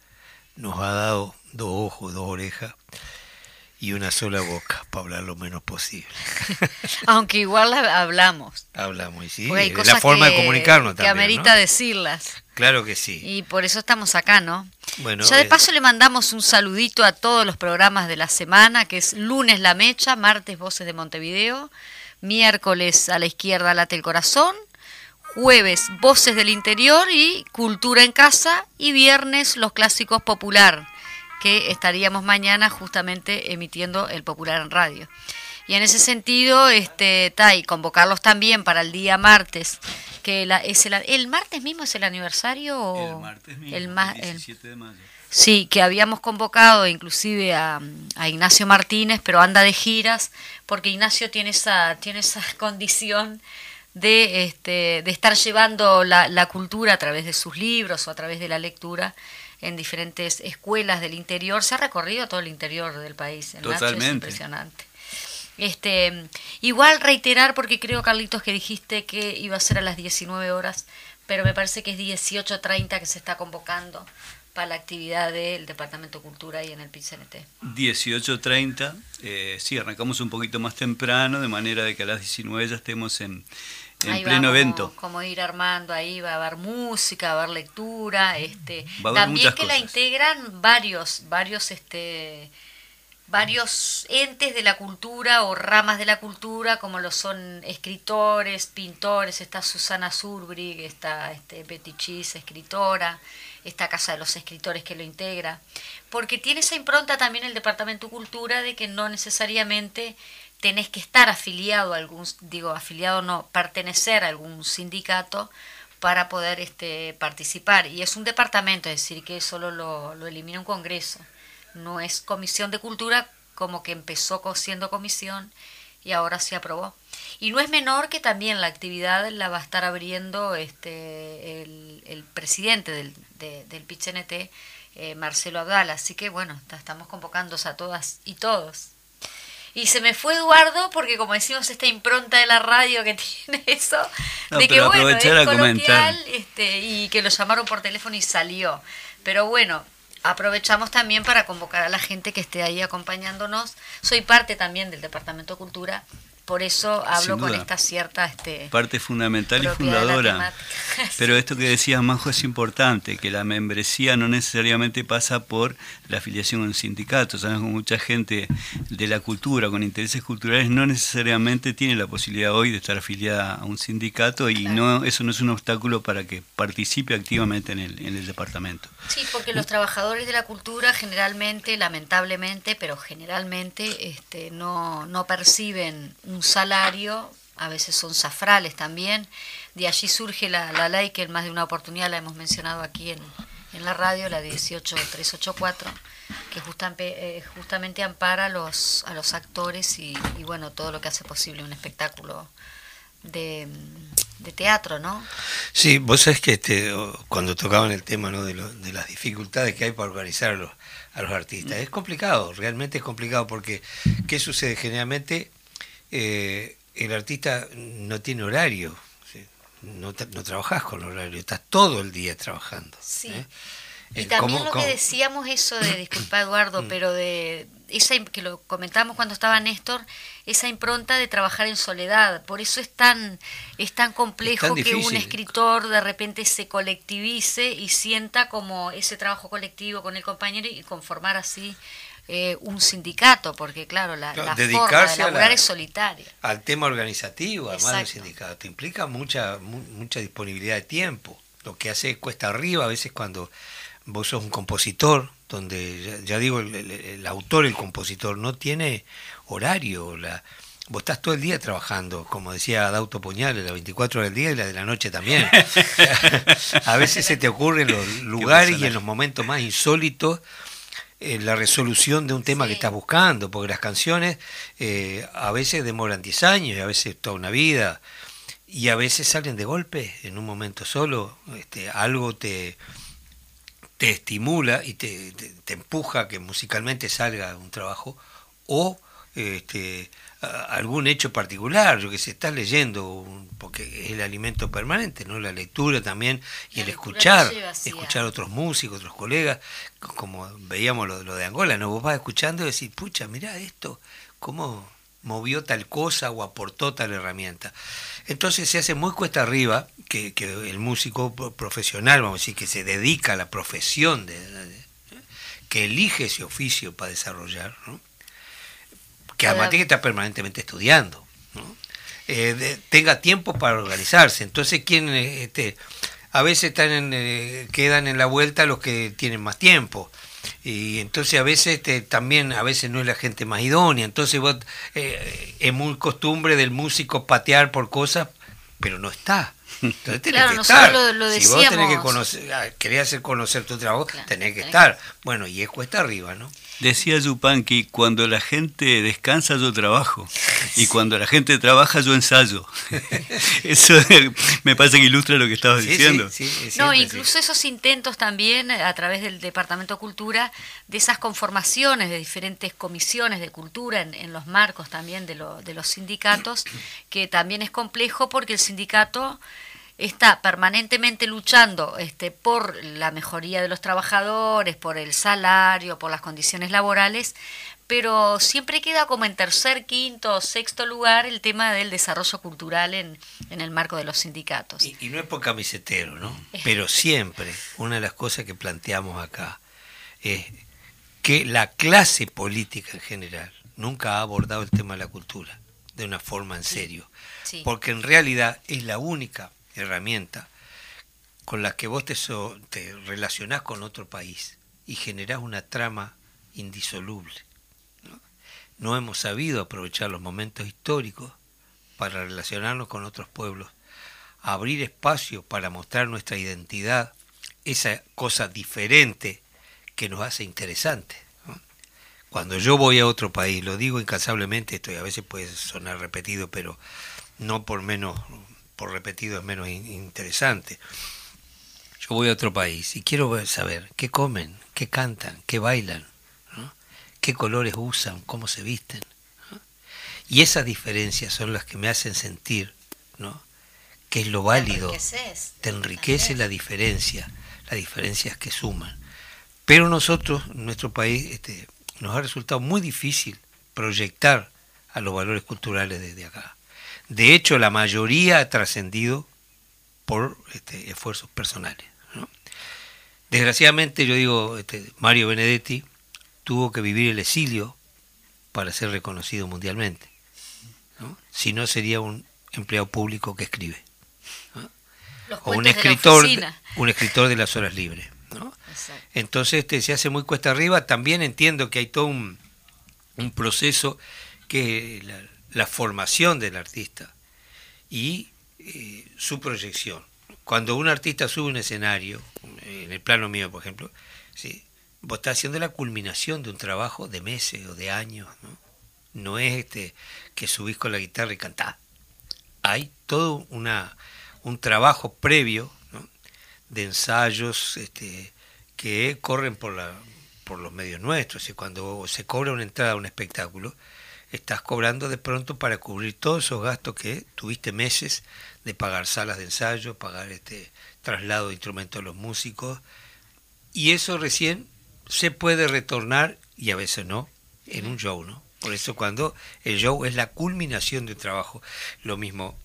nos ha dado dos ojos, dos orejas y una sola boca para hablar lo menos posible. <laughs> Aunque igual hablamos. Hablamos, y sí, es la forma de comunicarnos también. Que amerita decirlas. Claro que sí. Y por eso estamos acá, ¿no? Bueno, ya de eh, paso le mandamos un saludito a todos los programas de la semana, que es lunes La Mecha, martes Voces de Montevideo, miércoles a la izquierda Late el Corazón, jueves Voces del Interior y Cultura en Casa y viernes los clásicos popular que estaríamos mañana justamente emitiendo el Popular en Radio. Y en ese sentido, este, Tai, convocarlos también para el día martes, que la, es el, el, martes mismo es el aniversario el martes mismo, el, 17 de mayo. Sí, que habíamos convocado inclusive a, a, Ignacio Martínez, pero anda de giras, porque Ignacio tiene esa, tiene esa <laughs> condición de, este, de estar llevando la, la cultura a través de sus libros o a través de la lectura en diferentes escuelas del interior, se ha recorrido todo el interior del país. En Totalmente. es impresionante. Este, igual reiterar, porque creo, Carlitos, que dijiste que iba a ser a las 19 horas, pero me parece que es 18.30 que se está convocando para la actividad del Departamento de Cultura y en el PICNT. 18.30, eh, sí, arrancamos un poquito más temprano, de manera de que a las 19 ya estemos en, en pleno evento. Como ir armando ahí, va a haber música, va a haber lectura, este, también que la integran varios, varios, este, varios entes de la cultura o ramas de la cultura, como lo son escritores, pintores, está Susana Surbrig, está este, Betty Cheese, escritora, esta Casa de los Escritores que lo integra, porque tiene esa impronta también el Departamento de Cultura de que no necesariamente tenés que estar afiliado a algún, digo, afiliado no, pertenecer a algún sindicato para poder este, participar. Y es un departamento, es decir, que solo lo, lo elimina un congreso. No es comisión de cultura como que empezó siendo comisión y ahora se aprobó. Y no es menor que también la actividad la va a estar abriendo este, el, el presidente del, de, del PICNT, eh, Marcelo Abdala. Así que bueno, estamos convocándose a todas y todos. Y se me fue Eduardo porque como decimos esta impronta de la radio que <laughs> tiene eso, de que bueno, es coloquial este, y que lo llamaron por teléfono y salió. Pero bueno, aprovechamos también para convocar a la gente que esté ahí acompañándonos. Soy parte también del Departamento de Cultura por eso hablo con esta cierta este, parte fundamental y fundadora. Pero esto que decías, Majo, es importante, que la membresía no necesariamente pasa por la afiliación a un sindicato. Sabemos que mucha gente de la cultura, con intereses culturales, no necesariamente tiene la posibilidad hoy de estar afiliada a un sindicato y no eso no es un obstáculo para que participe activamente en el, en el departamento. Sí, porque los trabajadores de la cultura generalmente, lamentablemente, pero generalmente este, no, no perciben un salario, a veces son zafrales también. De allí surge la, la ley que en más de una oportunidad la hemos mencionado aquí en, en la radio, la 18384, que justamente, eh, justamente ampara a los, a los actores y, y, bueno, todo lo que hace posible un espectáculo de, de teatro, ¿no? Sí, vos sabés que este, cuando tocaban el tema ¿no? de, lo, de las dificultades que hay para organizar a los, a los artistas, es complicado, realmente es complicado porque ¿qué sucede? Generalmente eh, el artista no tiene horario, no, no trabajas con horario, estás todo el día trabajando. Sí. ¿eh? Y también lo que decíamos eso de, disculpa <coughs> Eduardo, mm. pero de esa que lo comentamos cuando estaba Néstor, esa impronta de trabajar en soledad. Por eso es tan, es tan complejo que un escritor de repente se colectivice y sienta como ese trabajo colectivo con el compañero y conformar así eh, un sindicato, porque claro, la, forma de laburar es solitaria. Al tema organizativo, además del sindicato, implica mucha, mucha disponibilidad de tiempo. Lo que hace cuesta arriba a veces cuando vos sos un compositor, donde ya, digo, el, autor, el compositor, no tiene horario. La, vos estás todo el día trabajando, como decía Dauto Puñales, las 24 horas del día y la de la noche también. <laughs> <laughs> a veces se te ocurre en los lugares y en los momentos más insólitos eh, la resolución de un tema que estás buscando, porque las canciones eh, a veces demoran 10 años y a veces toda una vida, y a veces salen de golpe en un momento solo, este, algo te, te estimula y te, te, empuja a que musicalmente salga un trabajo, o este, algún hecho particular, yo que se está leyendo, porque es el alimento permanente, ¿no? La lectura también y el escuchar, escuchar a otros músicos, otros colegas, como veíamos lo, lo, de Angola, ¿no? Vos vas escuchando y decís, pucha, mira esto, cómo movió tal cosa o aportó tal herramienta. Entonces se hace muy cuesta arriba que, el músico profesional, vamos a decir, que se dedica a la profesión, de, que elige ese oficio para desarrollar, que además tiene que estar permanentemente estudiando, eh, tenga tiempo para organizarse. Entonces, ¿quién, este, a veces están eh, quedan en la vuelta los que tienen más tiempo y entonces a veces este, también a veces no es la gente más idónea entonces vos, eh, es muy costumbre del músico patear por cosas pero no está entonces tenés que estar. si vos tenés que conocer, ah, querés hacer conocer tu trabajo, tenés que estar. Bueno, y es cuesta arriba, ¿no? Decía Yupanqui, cuando la gente descansa yo trabajo y cuando la gente trabaja yo ensayo. <laughs> Eso me parece que ilustra lo que estabas diciendo. no, incluso esos intentos también a través del Departamento de Cultura, de esas conformaciones de diferentes comisiones de cultura en, los marcos también de, de los sindicatos, que también es complejo porque el sindicato está permanentemente luchando este, por la mejoría de los trabajadores, por el salario, por las condiciones laborales, pero siempre queda como en tercer, quinto o sexto lugar el tema del desarrollo cultural en, en el marco de los sindicatos. Y, no es por camisetero, ¿no? Pero siempre una de las cosas que planteamos acá es que la clase política en general nunca ha abordado el tema de la cultura de una forma en serio, porque en realidad es la única herramienta con la que vos te, te relacionás con otro país y generás una trama indisoluble. ¿no? hemos sabido aprovechar los momentos históricos para relacionarnos con otros pueblos, abrir espacio para mostrar nuestra identidad, esa cosa diferente que nos hace interesantes. Cuando yo voy a otro país, lo digo incansablemente, esto a veces puede sonar repetido, pero no por menos por repetido es menos interesante. Yo voy a otro país y quiero saber qué comen, qué cantan, qué bailan, qué colores usan, cómo se visten. Y esas diferencias son las que me hacen sentir ¿no? que es lo válido. Te enriquece la diferencia, las diferencias que suman. Pero nosotros, nuestro país, este, nos ha resultado muy difícil proyectar a los valores culturales desde acá. De hecho, la mayoría ha trascendido por este, esfuerzos personales. Desgraciadamente, yo digo, este, Mario Benedetti tuvo que vivir el exilio para ser reconocido mundialmente. Si no, sería un empleado público que escribe. O un escritor, un escritor de las horas libres. Entonces este, se hace muy cuesta arriba. También entiendo que hay todo un, un proceso que la, la formación del artista y eh, su proyección. Cuando un artista sube un escenario, en el plano mío, por ejemplo, ¿sí? vos estás haciendo la culminación de un trabajo de meses o de años. No, no es este que subís con la guitarra y cantás. Hay todo una, un trabajo previo de ensayos este, que corren por, la, por los medios nuestros. Y cuando se cobra una entrada a un espectáculo, estás cobrando de pronto para cubrir todos esos gastos que tuviste meses de pagar salas de ensayo, pagar este traslado de instrumentos a los músicos, y eso recién se puede retornar, y a veces no, en un show, ¿no? Por eso cuando el show es la culminación de un trabajo, lo mismo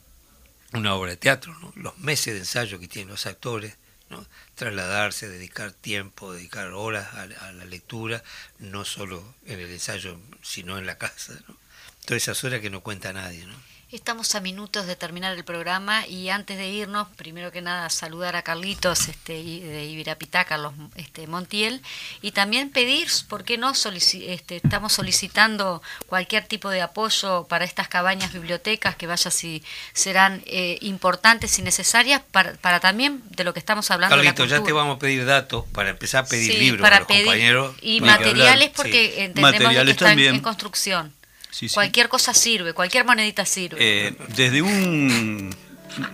una obra de teatro, ¿no? los meses de ensayo que tienen los actores, ¿no? trasladarse, dedicar tiempo, dedicar horas a, la lectura, no solo en el ensayo, sino en la <laughs> casa. ¿no? Todas esas horas que no cuenta nadie. ¿no? Estamos a minutos de terminar el programa y antes de irnos, primero que nada saludar a Carlitos este, de Ibirapitá, Carlos este, Montiel, y también pedir, ¿por qué no? este, estamos solicitando cualquier tipo de apoyo para estas cabañas bibliotecas que vaya si serán eh, importantes y necesarias para, para, también de lo que estamos hablando. Carlitos, ya te vamos a pedir datos para empezar a pedir libros para los compañeros. Y materiales porque entendemos que están en construcción. Cualquier cosa sirve, cualquier monedita sirve. Eh, desde un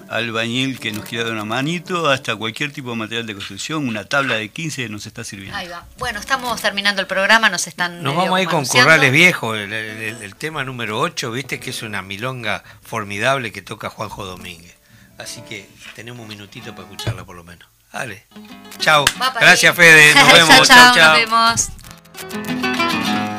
albañil que nos quiera dar una manito, hasta cualquier tipo de material de construcción, una tabla de 15 nos está sirviendo. Ahí va. Bueno, estamos terminando el programa, nos están... Nos vamos a ir con Corrales Viejos, el, tema número 8, viste que es una milonga formidable que toca Juanjo Domínguez. Así que tenemos un minutito para escucharla por lo menos. Dale. Chao. Gracias, Fede. Nos <laughs> vemos. chao, chao. Nos vemos.